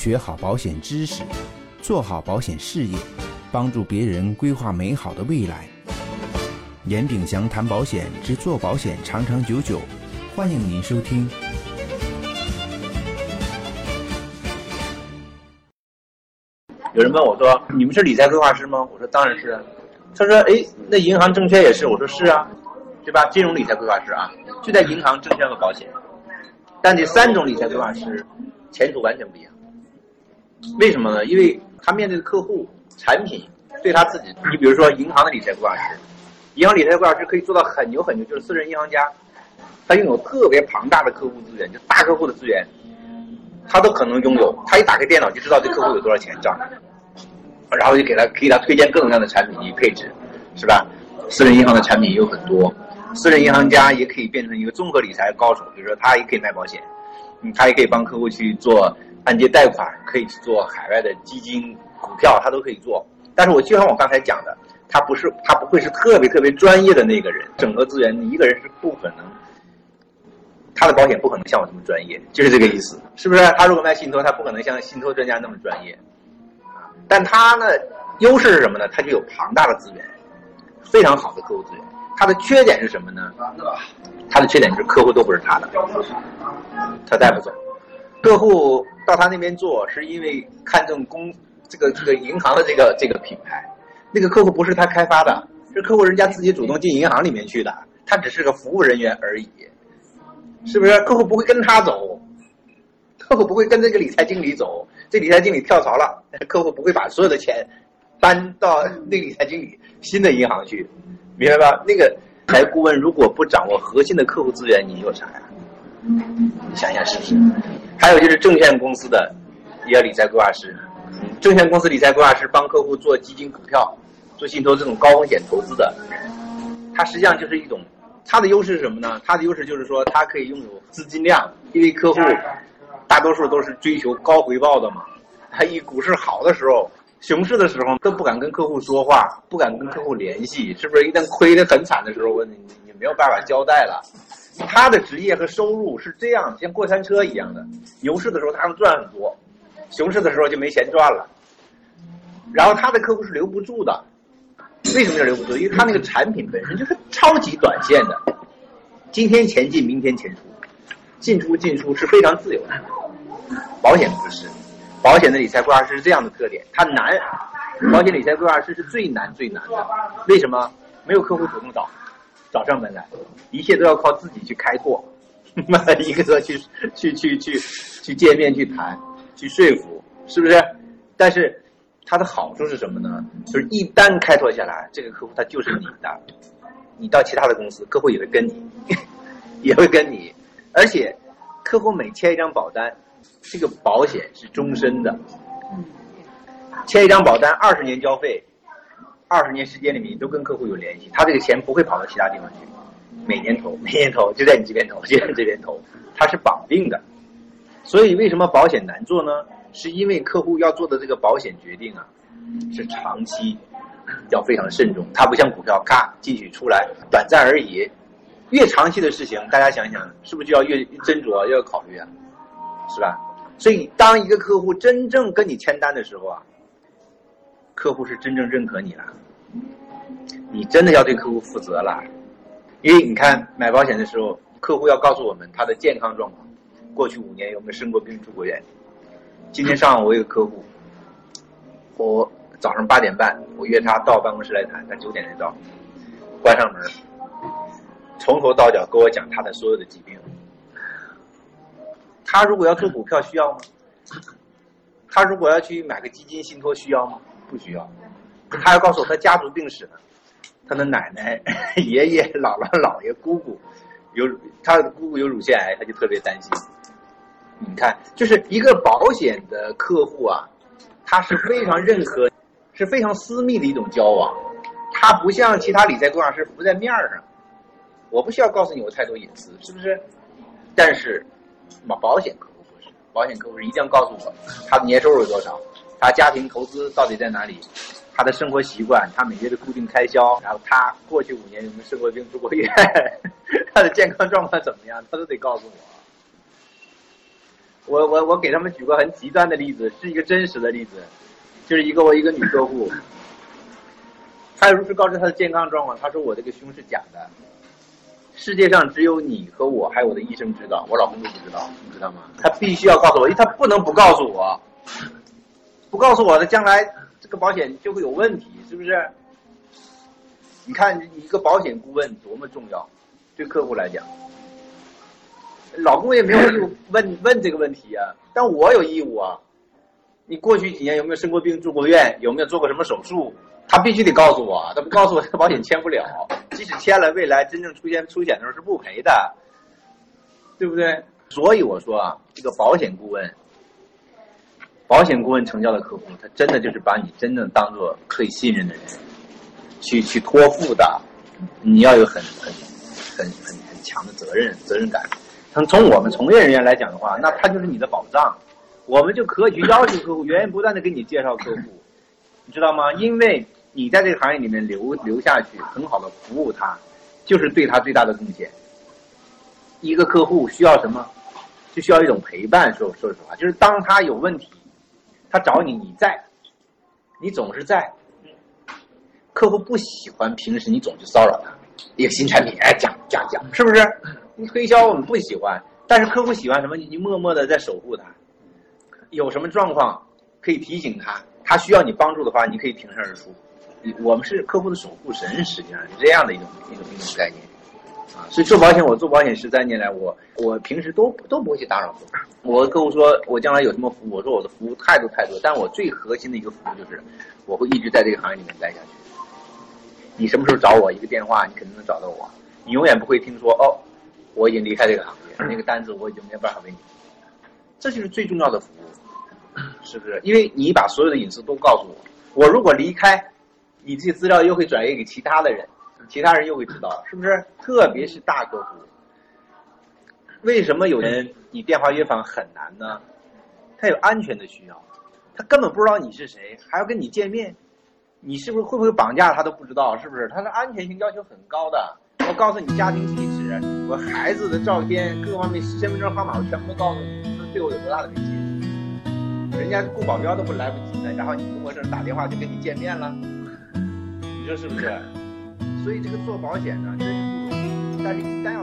学好保险知识，做好保险事业，帮助别人规划美好的未来。严炳祥谈保险之做保险长长久久，欢迎您收听。有人问我说：“你们是理财规划师吗？”我说：“当然是。”他说：“哎，那银行、证券也是？”我说：“是啊，对吧？金融理财规划师啊，就在银行、证券和保险。但这三种理财规划师前途完全不一样。为什么呢？因为他面对的客户、产品对他自己。你比如说，银行的理财规划师，银行理财规划师可以做到很牛很牛，就是私人银行家，他拥有特别庞大的客户资源，就大客户的资源。”他都可能拥有，他一打开电脑就知道这客户有多少钱账，然后就给他给他推荐各种各样的产品及配置，是吧？私人银行的产品有很多，私人银行家也可以变成一个综合理财高手，比如说他也可以卖保险，他也可以帮客户去做按揭贷款，可以去做海外的基金、股票，他都可以做。但是我就像我刚才讲的，他不是他不会是特别特别专业的那个人，整合资源你一个人是不可能。他的保险不可能像我这么专业，就是这个意思，是不是？他如果卖信托，他不可能像信托专家那么专业，啊，但他呢，优势是什么呢？他就有庞大的资源，非常好的客户资源。他的缺点是什么呢？他的缺点是客户都不是他的，他带不走。客户到他那边做，是因为看中公这个这个银行的这个这个品牌，那个客户不是他开发的，是客户人家自己主动进银行里面去的，他只是个服务人员而已。是不是客户不会跟他走？客户不会跟这个理财经理走。这理财经理跳槽了，客户不会把所有的钱搬到那理财经理新的银行去，明白吧？那个理财顾问如果不掌握核心的客户资源，你有啥呀？你想想是不是？还有就是证券公司的也要理财规划师，证券公司理财规划师帮客户做基金、股票、做信托这种高风险投资的，它实际上就是一种。它的优势是什么呢？它的优势就是说，它可以拥有资金量，因为客户大多数都是追求高回报的嘛。他一股市好的时候，熊市的时候都不敢跟客户说话，不敢跟客户联系，是不是？一旦亏得很惨的时候，我你你没有办法交代了。他的职业和收入是这样，像过山车一样的。牛市的时候他能赚很多，熊市的时候就没钱赚了。然后他的客户是留不住的。为什么要留不住？因为他那个产品本身就是超级短线的，今天前进，明天前出，进出进出是非常自由的。保险不是，保险的理财规划师是这样的特点，它难。保险理财规划师是最难最难的，为什么？没有客户主动找，找上门来，一切都要靠自己去开拓，一个个去去去去去见面去谈，去说服，是不是？但是。它的好处是什么呢？就是一旦开拓下来，这个客户他就是你的，你到其他的公司，客户也会跟你，也会跟你，而且客户每签一张保单，这个保险是终身的，签一张保单二十年交费，二十年时间里面你都跟客户有联系，他这个钱不会跑到其他地方去，每年投，每年投就在你这边投，就在你这边投，它是绑定的，所以为什么保险难做呢？是因为客户要做的这个保险决定啊，是长期，要非常慎重。它不像股票，咔进去出来，短暂而已。越长期的事情，大家想想，是不是就要越斟酌，要考虑啊？是吧？所以，当一个客户真正跟你签单的时候啊，客户是真正认可你了，你真的要对客户负责了。因为你看，买保险的时候，客户要告诉我们他的健康状况，过去五年有没有生过病、住过院。今天上午我有个客户，我早上八点半我约他到办公室来谈，他九点才到，关上门，从头到脚跟我讲他的所有的疾病。他如果要做股票需要吗？他如果要去买个基金信托需要吗？不需要。他要告诉我他家族病史呢，他的奶奶、爷爷、姥姥、姥爷、姑姑有他的姑姑有乳腺癌，他就特别担心。你看，就是一个保险的客户啊，他是非常认可，是非常私密的一种交往，他不像其他理财规划师浮在面上，我不需要告诉你我太多隐私，是不是？但是，保险客户不是，保险客户是一定要告诉我他的年收入是多少，他家庭投资到底在哪里，他的生活习惯，他每月的固定开销，然后他过去五年有没有生过病住过院，他的健康状况怎么样，他都得告诉我。我我我给他们举个很极端的例子，是一个真实的例子，就是一个我一个女客户，她如实告知她的健康状况，她说我这个胸是假的，世界上只有你和我还有我的医生知道，我老公都不知道，你知道吗？他必须要告诉我，因为他不能不告诉我，不告诉我的将来这个保险就会有问题，是不是？你看一个保险顾问多么重要，对客户来讲。老公也没有义务问 问这个问题啊，但我有义务啊。你过去几年有没有生过病、住过院，有没有做过什么手术？他必须得告诉我，他不告诉我，这个保险签不了。即使签了，未来真正出现出险的时候是不赔的，对不对？所以我说啊，这个保险顾问，保险顾问成交的客户，他真的就是把你真正当做可以信任的人，去去托付的。你要有很很很很很强的责任责任感。从从我们从业人员来讲的话，那他就是你的保障，我们就可以去要求客户源源不断的给你介绍客户，你知道吗？因为你在这个行业里面留留下去，很好的服务他，就是对他最大的贡献。一个客户需要什么，就需要一种陪伴。说说实话，就是当他有问题，他找你，你在，你总是在。客户不喜欢平时你总去骚扰他，一个新产品哎讲讲讲，是不是？你推销我们不喜欢，但是客户喜欢什么？你默默的在守护他，有什么状况可以提醒他，他需要你帮助的话，你可以挺身而出。我们是客户的守护神，实际上是这样的一种一种一种概念啊。所以做保险，我做保险十三年来，我我平时都都不会去打扰客户。我跟客户说我将来有什么服务，我说我的服务态度太多，但我最核心的一个服务就是，我会一直在这个行业里面待下去。你什么时候找我一个电话，你肯定能找到我。你永远不会听说哦。我已经离开这个行业，那个单子我已经没有办法为你。这就是最重要的服务，是不是？因为你把所有的隐私都告诉我，我如果离开，你这些资料又会转移给其他的人，其他人又会知道，是不是？特别是大客户，为什么有人你电话约访很难呢？他有安全的需要，他根本不知道你是谁，还要跟你见面，你是不是会不会绑架他都不知道，是不是？他的安全性要求很高的。我告诉你家庭地址，我孩子的照片，各方面身份证号码，我全部都告诉你，这对我有多大的威胁？人家雇保镖都不来不及呢，然后你跟陌生人打电话就跟你见面了，你说是不是？所以这个做保险呢，真是不容易，但是一旦。